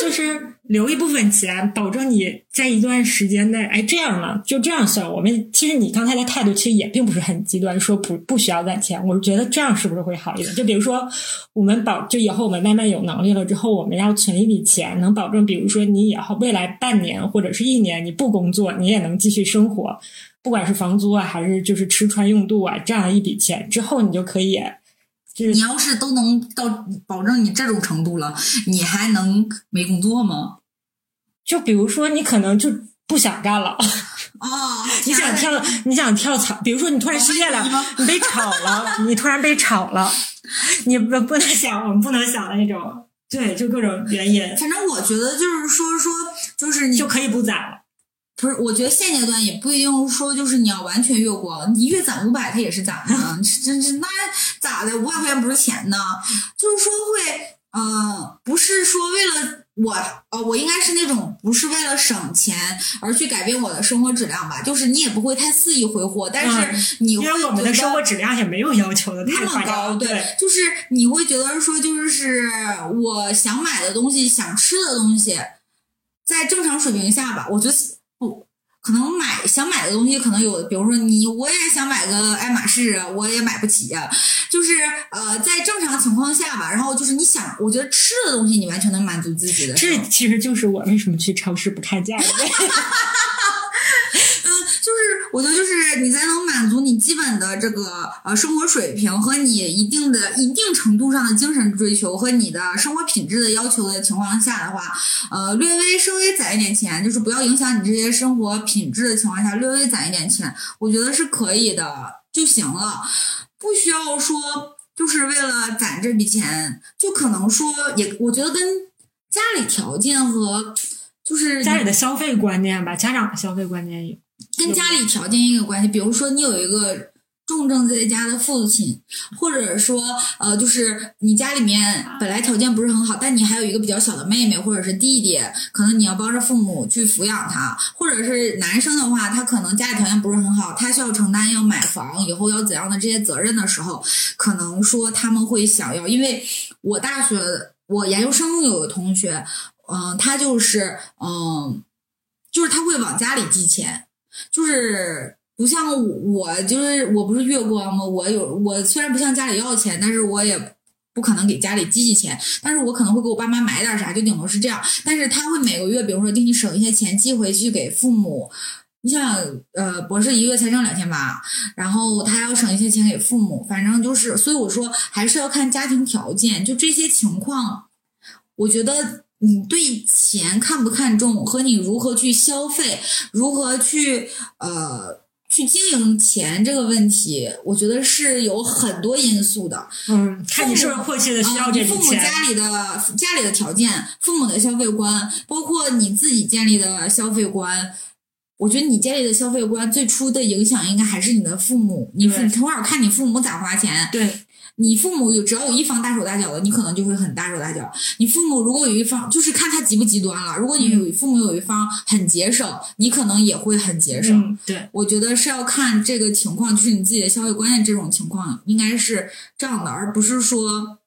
就是留一部分钱，保证你在一段时间内，哎，这样呢，就这样算。我们其实你刚才的态度其实也并不是很极端，说不不需要攒钱。我是觉得这样是不是会好一点？就比如说，我们保就以后我们慢慢有能力了之后，我们要存一笔钱，能保证，比如说你以后未来半年或者是一年你不工作，你也能继续生活，不管是房租啊，还是就是吃穿用度啊，这样一笔钱之后，你就可以。你要是都能到保证你这种程度了，你还能没工作吗？就比如说，你可能就不想干了哦，你想跳，你想跳槽，比如说你突然失业了，你被炒了，你突然被炒了，你不不能想，我们不能想的那种，对，就各种原因。反正我觉得就是说说，就是你就可以不攒了。不是，我觉得现阶段也不一定说就是你要完全月光，你月攒五百，它也是攒的。真是那咋的？五百块钱不是钱呢？就是说会，呃，不是说为了我，呃，我应该是那种不是为了省钱而去改变我的生活质量吧。就是你也不会太肆意挥霍，但是你会我们的生活质量也没有要求的那么高。对，就是你会觉得说，就是我想买的东西，想吃的东西，在正常水平下吧，我觉得。不可能买想买的东西可能有，比如说你我也想买个爱马仕，我也买不起呀。就是呃，在正常情况下吧，然后就是你想，我觉得吃的东西你完全能满足自己的。这其实就是我为什么去超市不看价。嗯，就是我觉得就是你才能你基本的这个呃生活水平和你一定的一定程度上的精神追求和你的生活品质的要求的情况下的话，呃，略微稍微攒一点钱，就是不要影响你这些生活品质的情况下，略微攒一点钱，我觉得是可以的就行了，不需要说就是为了攒这笔钱，就可能说也我觉得跟家里条件和就是家里的消费观念吧，家长的消费观念有。跟家里条件也有关系，比如说你有一个重症在家的父亲，或者说呃，就是你家里面本来条件不是很好，但你还有一个比较小的妹妹或者是弟弟，可能你要帮着父母去抚养他，或者是男生的话，他可能家里条件不是很好，他需要承担要买房以后要怎样的这些责任的时候，可能说他们会想要，因为我大学我研究生有个同学，嗯、他就是嗯、就是他会往家里寄钱，就是不像我，就是我不是月光吗？我有我虽然不向家里要钱，但是我也不可能给家里寄寄钱，但是我可能会给我爸妈买点啥，就顶多是这样。但是他会每个月，比如说给你省一些钱寄回去给父母。你想，呃，博士一个月才挣两千八，然后他要省一些钱给父母，反正就是，所以我说还是要看家庭条件，就这些情况，我觉得你对钱看不看重，和你如何去消费，如何去呃去经营钱这个问题，我觉得是有很多因素的。嗯，看你是不是迫切的需要啊，这笔你父母。家里的家里的条件，父母的消费观，包括你自己建立的消费观。我觉得你建立的消费观最初的影响应该还是你的父母，你父对从小看你父母咋花钱，对，你父母有只要有一方大手大脚的，你可能就会很大手大脚。你父母如果有一方就是看他极不极端了，如果你有父母有一方很节省，你可能也会很节省。嗯，对，我觉得是要看这个情况，就是你自己的消费观念这种情况，应该是这样的，而不是说，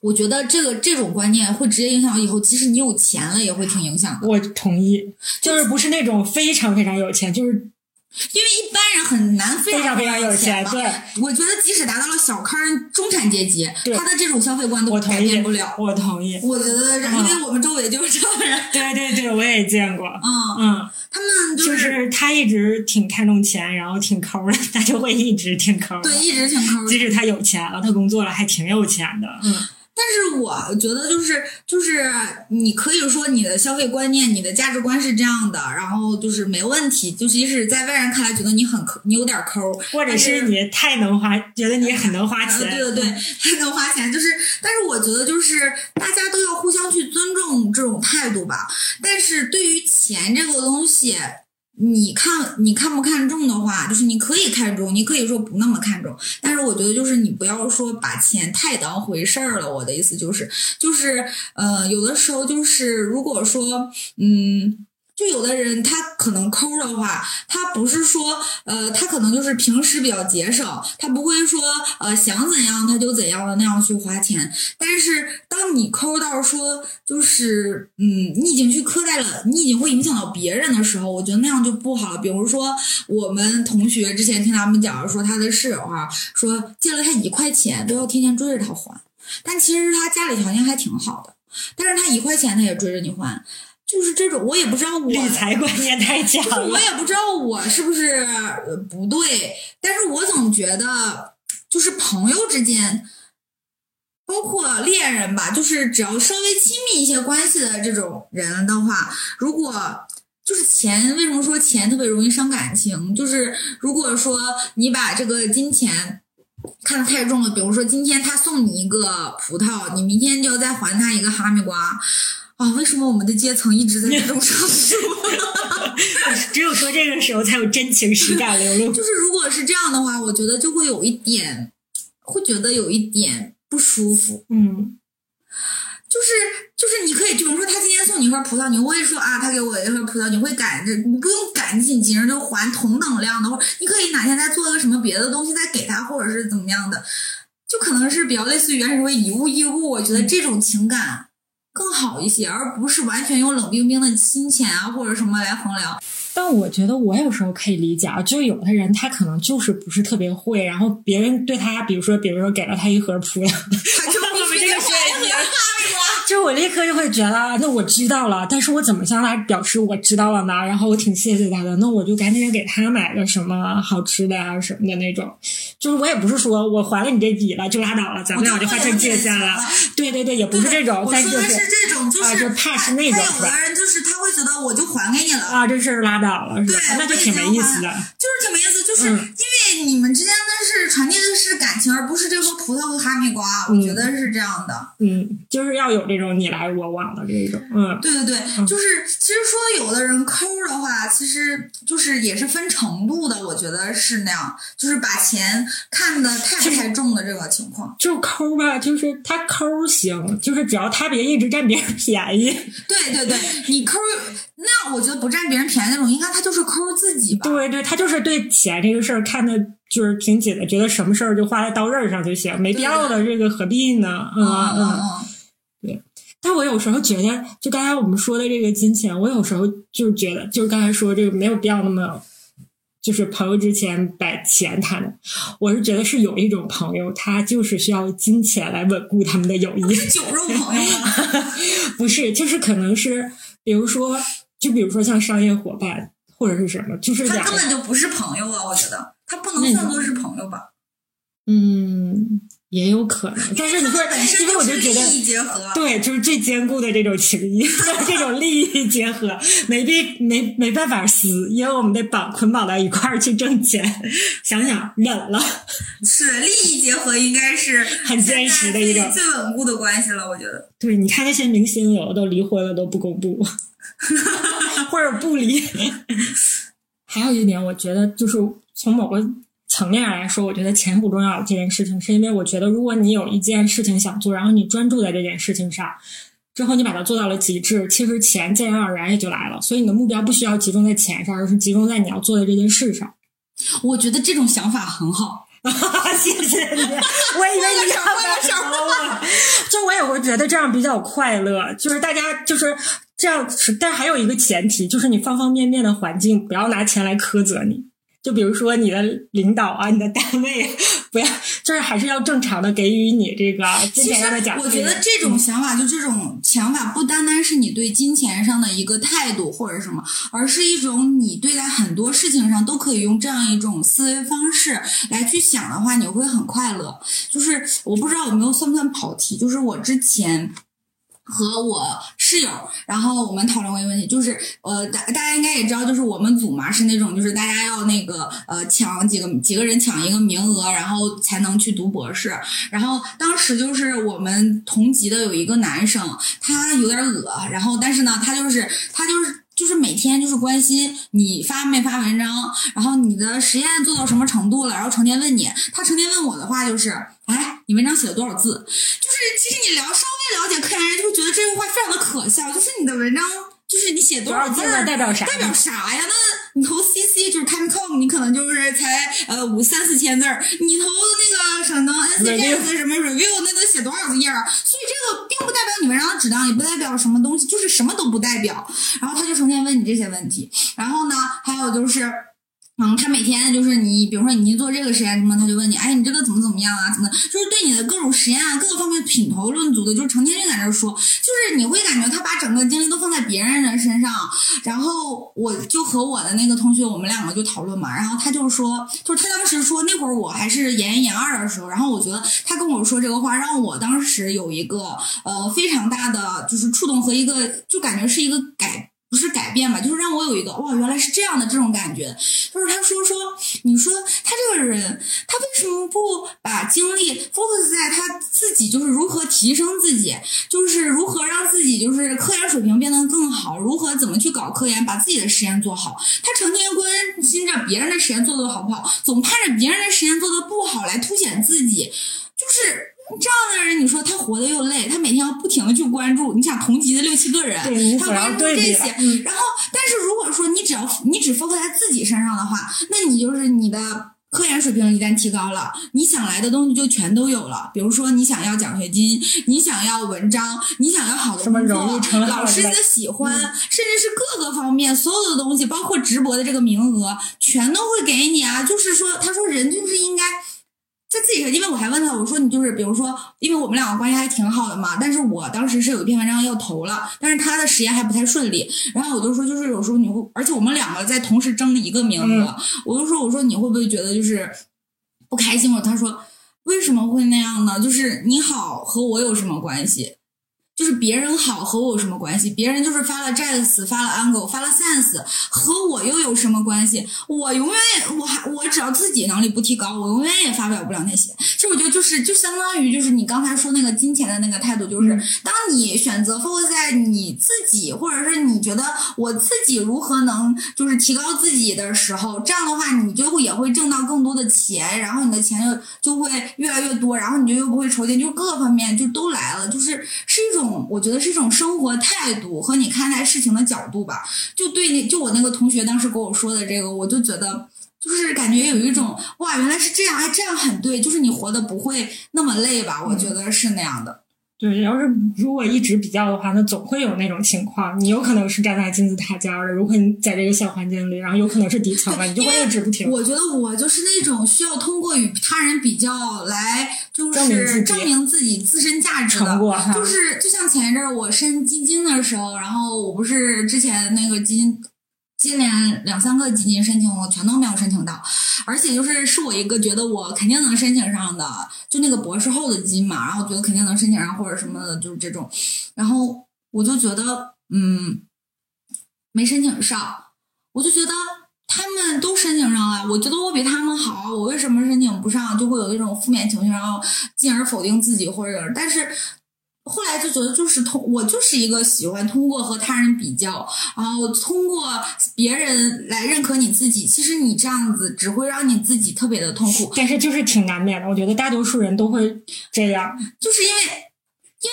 我觉得这个这种观念会直接影响到以后，即使你有钱了，也会挺影响的。我同意，就是不是那种非常非常有钱，就是因为一般人很难非非常非常有钱。嘛。对，我觉得即使达到了小康中产阶级，他的这种消费观都改我同意变不了。我同意。我觉得，嗯因为我们周围就是这样的人，对对对，我也见过。嗯，嗯，他们就就是他一直挺看重钱，然后挺抠的，他就会一直挺抠。对，一直挺抠即使他有钱了，他工作了，还挺有钱的。嗯，但是我觉得就是就是你可以说你的消费观念、你的价值观是这样的，然后就是没问题。就即使在外人看来觉得你很抠，你有点抠，或者是你太能花，觉得你很能花呃钱。对对对，太能花钱，就是，但是我觉得就是大家都要互相去尊重这种态度吧。但是对于钱这个东西，你看你看不看重的话，就是你可以看重，你可以说不那么看重，但是我觉得就是你不要说把钱太当回事儿了。我的意思就是，就是呃，有的时候就是如果说嗯。就有的人他可能抠的话，他不是说呃，他可能就是平时比较节省，他不会说呃想怎样他就怎样的那样去花钱。但是当你抠到说就是嗯，你已经去苛待了，你已经会影响到别人的时候，我觉得那样就不好。比如说我们同学之前听他们讲说他的室友啊，说借了他一块钱都要天天追着他还，但其实他家里条件还挺好的，但是他一块钱他也追着你还。就是这种，我也不知道我理财观念太强就是我。也不知道我是不是呃不对，但是我总觉得就是朋友之间，包括恋人吧，就是只要稍微亲密一些关系的这种人的话，如果就是钱，为什么说钱特别容易伤感情？就是如果说你把这个金钱。看得太重了，比如说今天他送你一个葡萄，你明天就要再还他一个哈密瓜，啊，为什么我们的阶层一直在这种上升？只有说这个时候才有真情实感流露。就是如果是这样的话，我觉得就会有一点，会觉得有一点不舒服。嗯，就是就是你可以，比如说他今天送你一块葡萄，你会说啊，他给我一块葡萄，你会感着，你不用赶紧急着就还同等量的，或者你可以哪天再做一个什么别的东西再给他，或者是怎么样的，就可能是比较类似于原始为以物易物。我觉得这种情感更好一些，而不是完全用冷冰冰的金钱啊或者什么来衡量。但我觉得我有时候可以理解啊，就有的人他可能就是不是特别会，然后别人对他，比如说，比如说给了他一盒葡萄，他就我们必须得这个水平。就我立刻就会觉得，啊那我知道了，但是我怎么向他表示我知道了呢？然后我挺谢谢他的，那我就赶紧给他买个什么好吃的啊什么的那种。就是我也不是说我还了你这笔了就拉倒了，咱们俩就划清界限了。对对对，也不是这种，我但是说的是这种，就啊是就怕是那种他有的人就是他会觉得我就还给你了，啊，这事儿拉倒了是吧对？那就挺没意思的。就是挺没意思，就是嗯因为你们之间感感情，而不是这颗葡萄和哈密瓜。我觉得是这样的。嗯，就是要有这种你来我往的这种。嗯，对对对，就是其实说有的人抠的话，其实就是也是分程度的。我觉得是那样，就是把钱看得太不太重的这个情况。就抠吧，就是他抠行，就是只要他别一直占别人便宜。对对对，你抠，那我觉得不占别人便宜那种，应该他就是抠自己吧。对对，他就是对钱这个事儿看的。就是挺紧的，觉得什么事儿就花在刀刃上就行，没必要的这个何必呢？嗯嗯，对。但我有时候觉得，就刚才我们说的这个金钱，我有时候就是觉得，就是刚才说这个没有必要那么，就是朋友之前把钱谈的。我是觉得是有一种朋友，他就是需要金钱来稳固他们的友谊。酒肉朋友吗？不是，就是可能是，比如说，就比如说像商业伙伴或者是什么，就是他根本就不是朋友啊！我觉得。他不能算作是朋友吧？嗯，也有可能。但是你说，因为我就觉得，利益结合，对，就是最坚固的这种情谊，这种利益结合，没必没没办法撕，因为我们得绑捆绑到一块儿去挣钱。想想忍了，是利益结合，应该是很坚实的一种最稳固的关系了。我觉得，对，你看那些明星，有的都离婚了都不公布，或者不离。还有一点，我觉得就是。从某个层面上来说，我觉得钱不重要这件事情，是因为我觉得如果你有一件事情想做，然后你专注在这件事情上，之后你把它做到了极致，其实钱自然而然也就来了。所以你的目标不需要集中在钱上，而是集中在你要做的这件事上。我觉得这种想法很好，谢谢你。我以为你要什么？就我也会觉得这样比较快乐，就是大家就是这样。但还有一个前提，就是你方方面面的环境不要拿钱来苛责你。就比如说你的领导啊，你的单位不要，就是还是要正常的给予你这个金钱上的奖励。我觉得这种想法，就这种想法，不单单是你对金钱上的一个态度或者什么，而是一种你对待很多事情上都可以用这样一种思维方式来去想的话，你会很快乐。就是我不知道有没有算不算跑题，就是我之前。和我室友，然后我们讨论过一个问题，就是呃，大大家应该也知道，就是我们组嘛是那种，就是大家要那个呃抢几个几个人抢一个名额，然后才能去读博士。然后当时就是我们同级的有一个男生，他有点恶，然后但是呢，他就是他就是。就是每天就是关心你发没发文章，然后你的实验做到什么程度了，然后成天问你。他成天问我的话就是，哎，你文章写了多少字？就是其实你聊稍微了解科研人，就会觉得这句话非常的可笑。就是你的文章。就是你写多少字代表啥？代表啥呀？那你投 CC 就是 ChemCom，你可能就是才呃五三四千字儿。你投那个什么 NCS 什么 Review，那得写多少个页儿？所以这个并不代表你文章的质量，也不代表什么东西，就是什么都不代表。然后他就成天问你这些问题。然后呢，还有就是。嗯，他每天就是你，比如说你做这个实验什么，他就问你，哎，你这个怎么怎么样啊？怎么就是对你的各种实验啊，各个方面品头论足的，就是成天就在那说，就是你会感觉他把整个精力都放在别人的身上。然后我就和我的那个同学，我们两个就讨论嘛，然后他就说，就是他当时说那会儿我还是研一研二的时候，然后我觉得他跟我说这个话，让我当时有一个呃非常大的就是触动和一个就感觉是一个改。不是改变吧，就是让我有一个哇，原来是这样的这种感觉。就是他说说，你说他这个人，他为什么不把精力 focus 在他自己，就是如何提升自己，就是如何让自己就是科研水平变得更好，如何怎么去搞科研，把自己的实验做好。他成天关心着别人的实验做的好不好，总盼着别人的实验做的不好来凸显自己，就是。这样的人，你说他活得又累，他每天要不停的去关注。你想同级的六七个人，他关注这些，然后，但是如果说你只要你只 focus 在自己身上的话，那你就是你的科研水平一旦提高了，你想来的东西就全都有了。比如说你想要奖学金，你想要文章，你想要好的工作，老师的喜欢，甚至是各个方面所有的东西，包括直播的这个名额，全都会给你啊。就是说，他说人就是应该。在自己，因为我还问他，我说你就是，比如说，因为我们两个关系还挺好的嘛，但是我当时是有一篇文章要投了，但是他的实验还不太顺利，然后我就说，就是有时候你会，而且我们两个在同时争一个名额，我就说，我说你会不会觉得就是不开心了？他说为什么会那样呢？就是你好和我有什么关系？就是别人好和我有什么关系？别人就是发了 Jazz，发了 Angle，发了 Sense，和我又有什么关系？我永远我还我只要自己能力不提高，我永远也发表不了那些。其实我觉得就是就相当于就是你刚才说那个金钱的那个态度，就是当你选择 focus 在你自己，或者是你觉得我自己如何能就是提高自己的时候，这样的话你就会也会挣到更多的钱，然后你的钱就就会越来越多，然后你就又不会愁钱，就各个方面就都来了，就是是一种。我觉得是一种生活态度和你看待事情的角度吧。就对你，就我那个同学当时跟我说的这个，我就觉得就是感觉有一种哇，原来是这样，哎，这样很对，就是你活的不会那么累吧？我觉得是那样的。对，要是如果一直比较的话，那总会有那种情况。你有可能是站在金字塔尖的，如果你在这个小环境里，然后有可能是底层的，你就会一直不停。我觉得我就是那种需要通过与他人比较来，就是证明自己自身价值的。就是就像前一阵我申基金的时候，然后我不是之前那个基金。接连两三个基金申请，我全都没有申请到，而且就是是我一个觉得我肯定能申请上的，就那个博士后的基金嘛，然后觉得肯定能申请上或者什么的，就是这种，然后我就觉得嗯，没申请上，我就觉得他们都申请上了，我觉得我比他们好，我为什么申请不上？就会有一种负面情绪，然后进而否定自己或者，但是。后来就觉得，就是通我就是一个喜欢通过和他人比较，然后通过别人来认可你自己。其实你这样子只会让你自己特别的痛苦。但是就是挺难免的，我觉得大多数人都会这样。就是因为，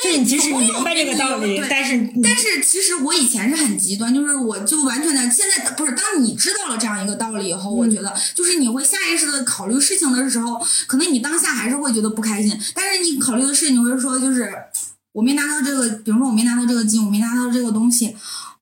因为你其实明白这个道理，但是但是其实我以前是很极端，就是我就完全的现在不是。当你知道了这样一个道理以后，我觉得就是你会下意识的考虑事情的时候，可能你当下还是会觉得不开心，但是你考虑的事情你会说就是。我没拿到这个，比如说我没拿到这个金，我没拿到这个东西，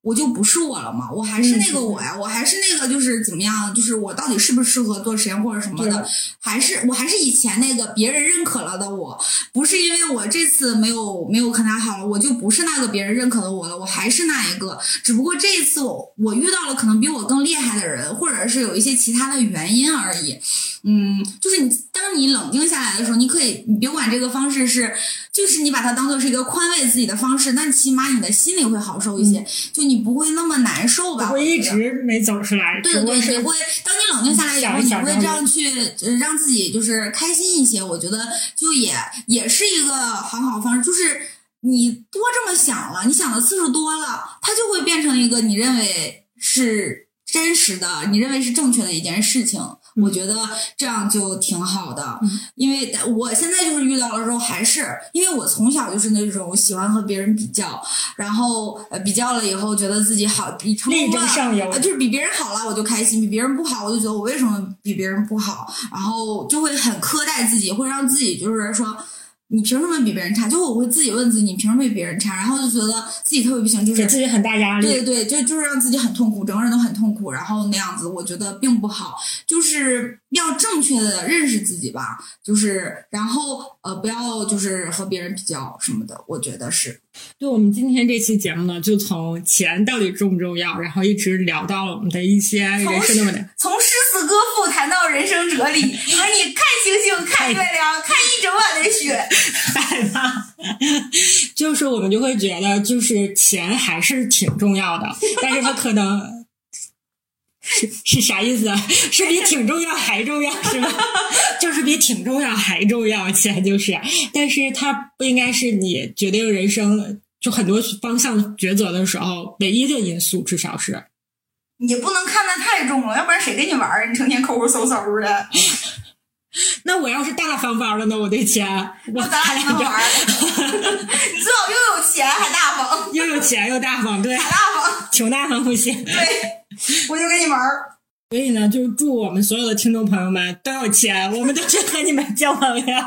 我就不是我了嘛？我还是那个我呀，我还是那个就是怎么样？就是我到底适不适合做实验或者什么的？还是我还是以前那个别人认可了的我？不是因为我这次没有没有看他好了，我就不是那个别人认可的我了？我还是那一个，只不过这一次我我遇到了可能比我更厉害的人，或者是有一些其他的原因而已。嗯，就是你，当你冷静下来的时候，你可以，你别管这个方式是，就是你把它当做是一个宽慰自己的方式，那起码你的心里会好受一些，就你不会那么难受吧？会一直没走出来。对对，你会，当你冷静下来以后，你会这样去让自己就是开心一些。我觉得就也也是一个很好方式，就是你多这么想了，你想的次数多了，它就会变成一个你认为是真实的，你认为是正确的一件事情。我觉得这样就挺好的，因为我现在就是遇到了之后，还是因为我从小就是那种喜欢和别人比较，然后呃比较了以后觉得自己好，比成功了，就是比别人好了我就开心，比别人不好我就觉得我为什么比别人不好，然后就会很苛待自己，会让自己就是说。你凭什么比别人差？就我会自己问自己，你凭什么比别人差？然后就觉得自己特别不行，就是给自己很大压力。对对对，就就是让自己很痛苦，整个人都很痛苦。然后那样子，我觉得并不好。就是要正确的认识自己吧。就是然后呃，不要就是和别人比较什么的。我觉得是。对我们今天这期节目呢，就从钱到底重不重要，然后一直聊到了我们的一些人生的问题。从诗词歌赋谈到人生哲理，和你看星星、看月亮、看一整晚的雪。害怕，就是我们就会觉得，就是钱还是挺重要的，但是它可能是是啥意思？是比挺重要还重要是吧？就是比挺重要还重要，钱就是，但是它不应该是你决定人生就很多方向抉择的时候唯一的因素，至少是。你不能看得太重了，要不然谁跟你玩儿？你成天抠抠搜搜的。那我要是大方方的呢？我对钱，我咱俩能玩儿。你最好又有钱还大方，又有钱又大方，对，大方，穷大方不行。对，我就跟你玩儿。所以呢，就祝我们所有的听众朋友们都有钱，我们都去和你们交朋友，都越来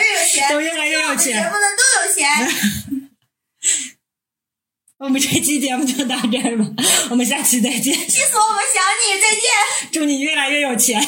越有钱，都越来越有钱，节目呢都有钱。我们这期节目就到这儿吧，我们下期再见。气死我！我想你，再见。祝你越来越有钱。